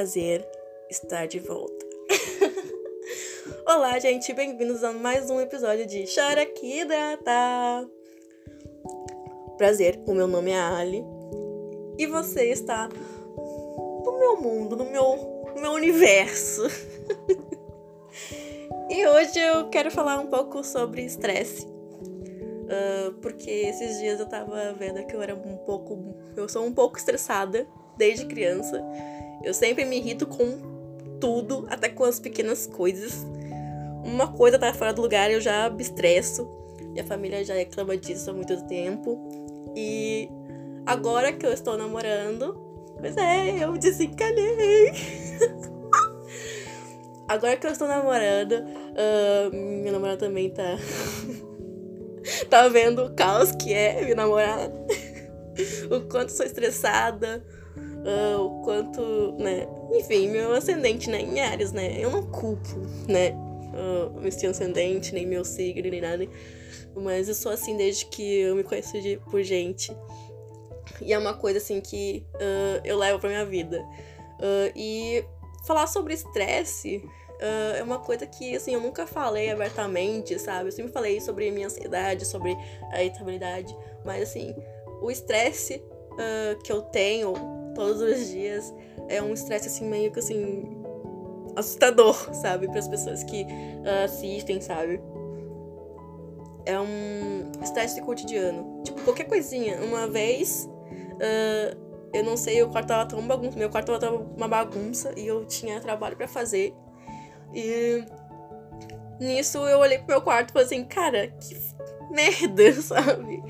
prazer estar de volta. Olá, gente, bem-vindos a mais um episódio de Chora tá? Prazer, o meu nome é Ali e você está no meu mundo, no meu, no meu universo. e hoje eu quero falar um pouco sobre estresse. Uh, porque esses dias eu tava vendo que eu era um pouco. Eu sou um pouco estressada desde criança. Eu sempre me irrito com tudo, até com as pequenas coisas. Uma coisa tá fora do lugar, eu já me estresso. Minha família já reclama disso há muito tempo. E agora que eu estou namorando, pois é, eu desencanei. agora que eu estou namorando, uh, minha namorada também tá. tá vendo o caos que é me namorar. o quanto sou estressada uh, o quanto, né? Enfim, meu ascendente, né? Em Ares, né? Eu não culpo, né? Uh, meu ascendente, nem meu signo, nem nada. Mas eu sou assim desde que eu me conheço de, por gente. E é uma coisa assim que uh, eu levo pra minha vida. Uh, e falar sobre estresse uh, é uma coisa que assim, eu nunca falei abertamente, sabe? Eu sempre falei sobre minha ansiedade, sobre a irritabilidade. Mas assim, o estresse que eu tenho todos os dias é um estresse assim meio que assim assustador, sabe, para as pessoas que uh, assistem, sabe? É um estresse cotidiano. Tipo, qualquer coisinha. Uma vez, uh, eu não sei, o quarto tava tão bagunça, meu quarto tava uma bagunça e eu tinha trabalho para fazer. E nisso eu olhei pro meu quarto e falei assim, cara, que merda, sabe?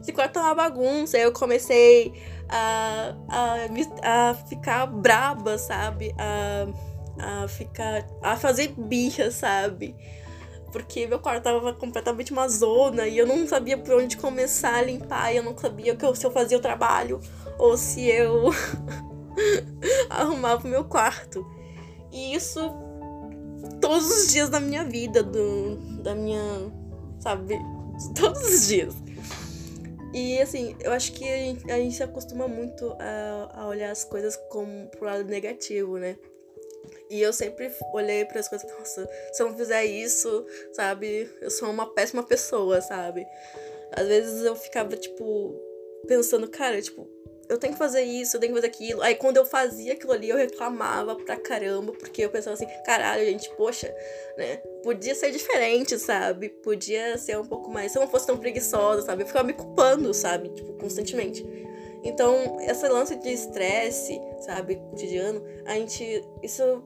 Esse quarto tá uma bagunça. Aí eu comecei a, a, a ficar braba, sabe? A, a ficar. a fazer birra, sabe? Porque meu quarto tava completamente uma zona e eu não sabia por onde começar a limpar, e eu não sabia que eu, se eu fazia o trabalho ou se eu arrumava o meu quarto. E isso todos os dias da minha vida, do, da minha. sabe? Todos os dias. E assim, eu acho que a gente, a gente se acostuma muito a, a olhar as coisas como pro lado negativo, né? E eu sempre olhei para as coisas, nossa, se eu não fizer isso, sabe, eu sou uma péssima pessoa, sabe? Às vezes eu ficava, tipo, pensando, cara, tipo, eu tenho que fazer isso, eu tenho que fazer aquilo. Aí quando eu fazia aquilo ali, eu reclamava pra caramba, porque eu pensava assim, caralho, gente, poxa, né? Podia ser diferente, sabe? Podia ser um pouco mais. Se eu não fosse tão preguiçosa, sabe? Eu ficava me culpando, sabe? Tipo, constantemente. Então, esse lance de estresse, sabe, cotidiano, a gente. Isso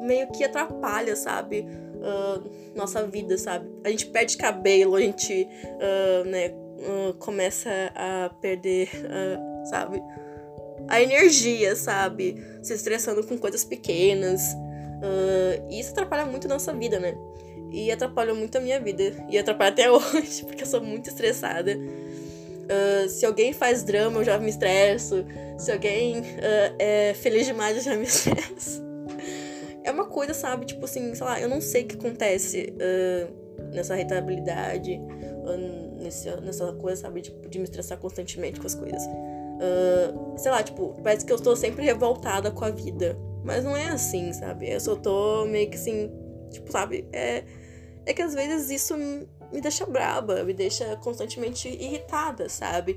meio que atrapalha, sabe? Uh, nossa vida, sabe? A gente perde cabelo, a gente, uh, né, uh, começa a perder, uh, sabe? A energia, sabe? Se estressando com coisas pequenas. Uh, e isso atrapalha muito a nossa vida, né? E atrapalhou muito a minha vida. E atrapalha até hoje, porque eu sou muito estressada. Uh, se alguém faz drama, eu já me estresso. Se alguém uh, é feliz demais, eu já me estresso. É uma coisa, sabe? Tipo assim, sei lá, eu não sei o que acontece uh, nessa rentabilidade nesse, nessa coisa, sabe? Tipo, de me estressar constantemente com as coisas. Uh, sei lá, tipo, parece que eu estou sempre revoltada com a vida. Mas não é assim, sabe? Eu só tô meio que assim, tipo, sabe? É, é que às vezes isso me deixa braba, me deixa constantemente irritada, sabe?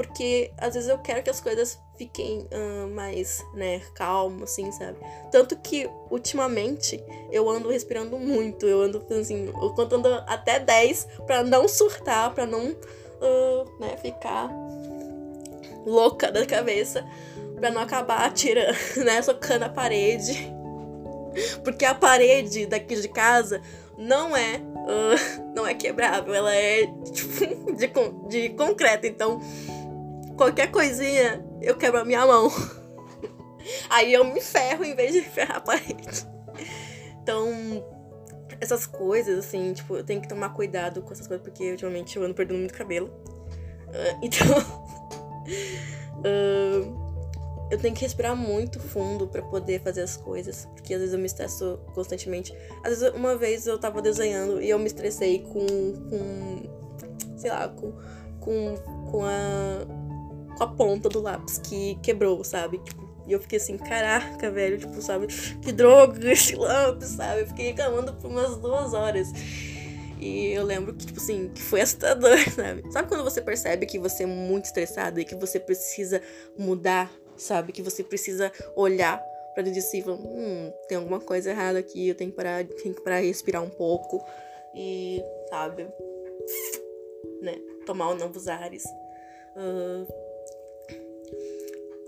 Porque às vezes eu quero que as coisas fiquem uh, mais, né, calmo, assim, sabe? Tanto que ultimamente eu ando respirando muito, eu ando assim, eu contando até 10 pra não surtar, pra não, uh, né, ficar louca da cabeça, pra não acabar atirando, né, socando a parede. Porque a parede daqui de casa não é uh, não é quebrável, ela é tipo, de, de concreto, então qualquer coisinha, eu quebro a minha mão. Aí eu me ferro em vez de ferrar a parede. Então, essas coisas, assim, tipo, eu tenho que tomar cuidado com essas coisas, porque ultimamente eu ando perdendo muito cabelo. Uh, então. uh, eu tenho que respirar muito fundo para poder fazer as coisas, porque às vezes eu me estresso constantemente. Às vezes, uma vez eu tava desenhando e eu me estressei com. com sei lá, com. com, com a com a ponta do lápis que quebrou, sabe? Tipo, E eu fiquei assim, caraca, velho, tipo, sabe, que droga esse lamp, sabe? Eu fiquei reclamando por umas duas horas. E eu lembro que, tipo assim, que foi assustador, sabe? Sabe quando você percebe que você é muito estressado e que você precisa mudar, sabe? Que você precisa olhar pra dentro de si e falar, hum, tem alguma coisa errada aqui, eu tenho que parar, tenho que parar e respirar um pouco. E, sabe? Né? Tomar novos ares. Uh...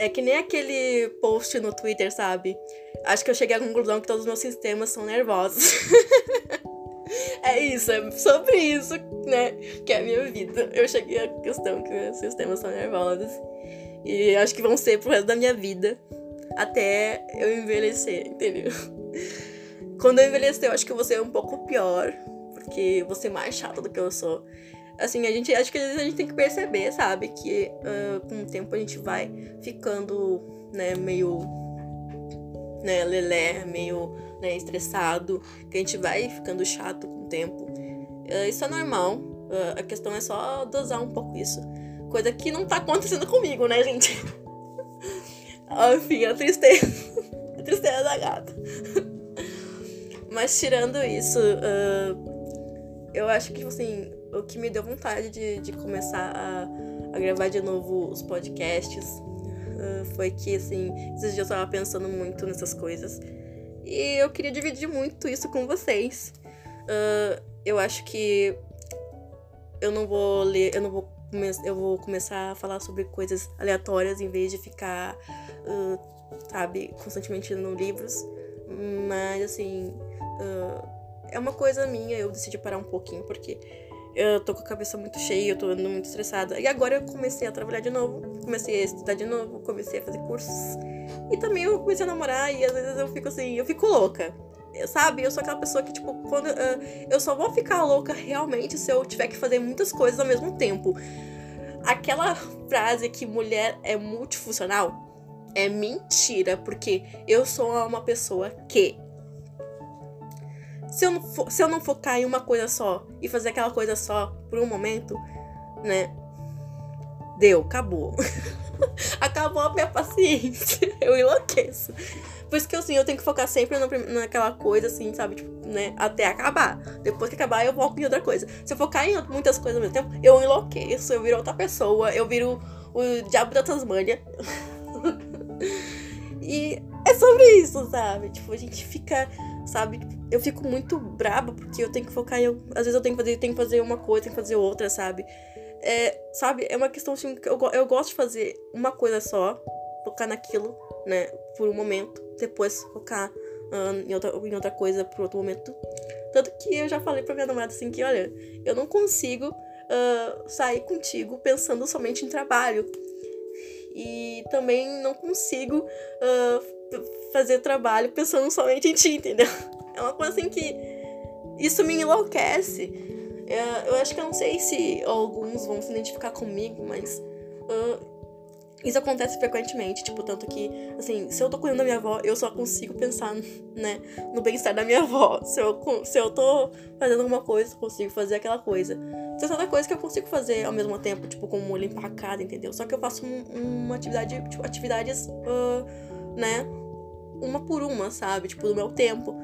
É que nem aquele post no Twitter, sabe? Acho que eu cheguei à conclusão que todos os meus sistemas são nervosos. É isso, é sobre isso, né? Que é a minha vida. Eu cheguei à questão que meus sistemas são nervosos. E acho que vão ser pro resto da minha vida. Até eu envelhecer, entendeu? Quando eu envelhecer, eu acho que eu vou ser um pouco pior. Porque eu vou ser mais chata do que eu sou. Assim, a gente acho que às vezes a gente tem que perceber, sabe? Que uh, com o tempo a gente vai ficando, né, meio. né, lelé, meio né, estressado, que a gente vai ficando chato com o tempo. Uh, isso é normal. Uh, a questão é só dosar um pouco isso. Coisa que não tá acontecendo comigo, né, gente? Enfim, a tristeza. a tristeza da gata. Mas tirando isso, uh, eu acho que, tipo assim, o que me deu vontade de, de começar a, a gravar de novo os podcasts uh, foi que, assim, esses dias eu tava pensando muito nessas coisas. E eu queria dividir muito isso com vocês. Uh, eu acho que eu não vou ler, eu não vou eu vou começar a falar sobre coisas aleatórias em vez de ficar, uh, sabe, constantemente lendo livros. Mas assim, uh, é uma coisa minha, eu decidi parar um pouquinho porque eu tô com a cabeça muito cheia, eu tô andando muito estressada. E agora eu comecei a trabalhar de novo, comecei a estudar de novo, comecei a fazer cursos. E também eu comecei a namorar e às vezes eu fico assim, eu fico louca. Sabe? Eu sou aquela pessoa que, tipo, quando. Uh, eu só vou ficar louca realmente se eu tiver que fazer muitas coisas ao mesmo tempo. Aquela frase que mulher é multifuncional é mentira, porque eu sou uma pessoa que se eu, não se eu não focar em uma coisa só e fazer aquela coisa só por um momento, né? Deu, acabou. acabou a minha paciência. eu enlouqueço. Por isso que assim, eu tenho que focar sempre naquela coisa, assim, sabe? Tipo, né? Até acabar. Depois que acabar, eu foco em outra coisa. Se eu focar em muitas coisas ao mesmo tempo, eu enlouqueço, eu viro outra pessoa, eu viro o diabo da Tasmânia. e é sobre isso, sabe? Tipo, a gente fica, sabe? Eu fico muito braba porque eu tenho que focar em. Às vezes eu tenho que fazer, tenho que fazer uma coisa, tenho que fazer outra, sabe? É, sabe? É uma questão assim que eu, eu gosto de fazer uma coisa só, focar naquilo, né? Por um momento, depois focar em, outra, em outra coisa por outro momento. Tanto que eu já falei pra minha namorada assim que, olha, eu não consigo uh, sair contigo pensando somente em trabalho. E também não consigo uh, fazer trabalho pensando somente em ti, entendeu? É uma coisa assim que isso me enlouquece. É, eu acho que eu não sei se alguns vão se identificar comigo, mas uh, isso acontece frequentemente, tipo, tanto que, assim, se eu tô cuidando da minha avó, eu só consigo pensar, né, no bem-estar da minha avó. Se eu, se eu tô fazendo alguma coisa, eu consigo fazer aquela coisa. Tem outra coisa que eu consigo fazer ao mesmo tempo, tipo, como limpar a casa, entendeu? Só que eu faço um, uma atividade, tipo, atividades, uh, né, uma por uma, sabe? Tipo, do meu tempo.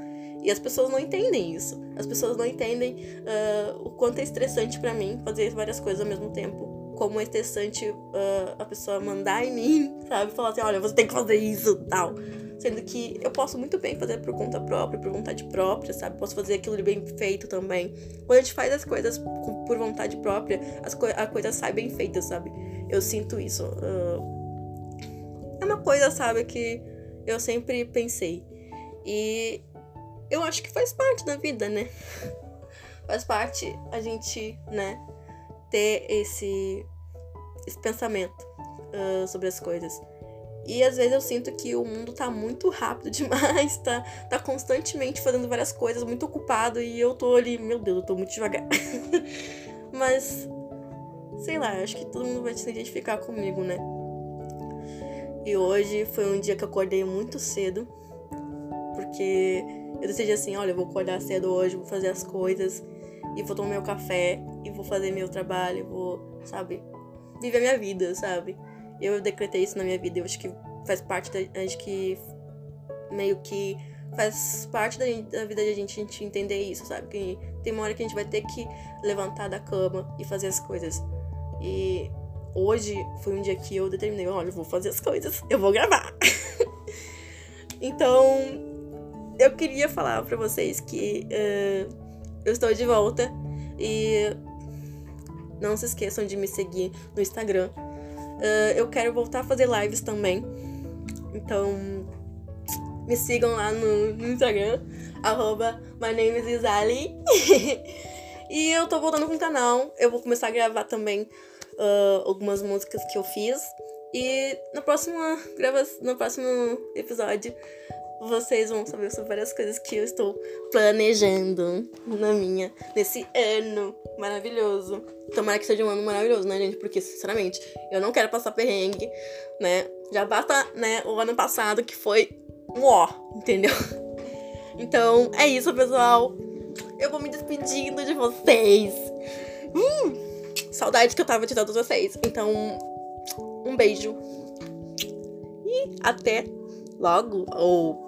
E as pessoas não entendem isso. As pessoas não entendem uh, o quanto é estressante para mim fazer várias coisas ao mesmo tempo. Como é estressante uh, a pessoa mandar em mim, sabe? Falar assim, olha, você tem que fazer isso tal. Sendo que eu posso muito bem fazer por conta própria, por vontade própria, sabe? Posso fazer aquilo de bem feito também. Quando a gente faz as coisas por vontade própria, as co a coisa sai bem feita, sabe? Eu sinto isso. Uh... É uma coisa, sabe, que eu sempre pensei. E eu acho que faz parte da vida, né? faz parte a gente, né, ter esse, esse pensamento uh, sobre as coisas. E às vezes eu sinto que o mundo tá muito rápido demais, tá, tá constantemente fazendo várias coisas, muito ocupado, e eu tô ali, meu Deus, eu tô muito devagar. Mas, sei lá, acho que todo mundo vai se identificar comigo, né? E hoje foi um dia que eu acordei muito cedo, porque eu decidi assim, olha, eu vou acordar cedo hoje, vou fazer as coisas e vou tomar meu café e vou fazer meu trabalho, vou, sabe, viver a minha vida, sabe? Eu decretei isso na minha vida, eu acho que faz parte da. Acho que meio que faz parte da, da vida da gente a gente entender isso, sabe? Que tem uma hora que a gente vai ter que levantar da cama e fazer as coisas. E hoje foi um dia que eu determinei, olha, eu vou fazer as coisas, eu vou gravar. então, eu queria falar para vocês que uh, eu estou de volta e não se esqueçam de me seguir no Instagram. Uh, eu quero voltar a fazer lives também. Então, me sigam lá no, Instagram, arroba e eu tô voltando com o canal. Eu vou começar a gravar também uh, algumas músicas que eu fiz. E no próximo, grava no próximo episódio vocês vão saber sobre várias coisas que eu estou planejando na minha, nesse ano maravilhoso. Tomara que seja um ano maravilhoso, né, gente? Porque, sinceramente, eu não quero passar perrengue, né? Já basta, né, o ano passado que foi um ó, entendeu? Então, é isso, pessoal. Eu vou me despedindo de vocês. Hum, saudade que eu tava de todos vocês. Então, um beijo. E até logo, ou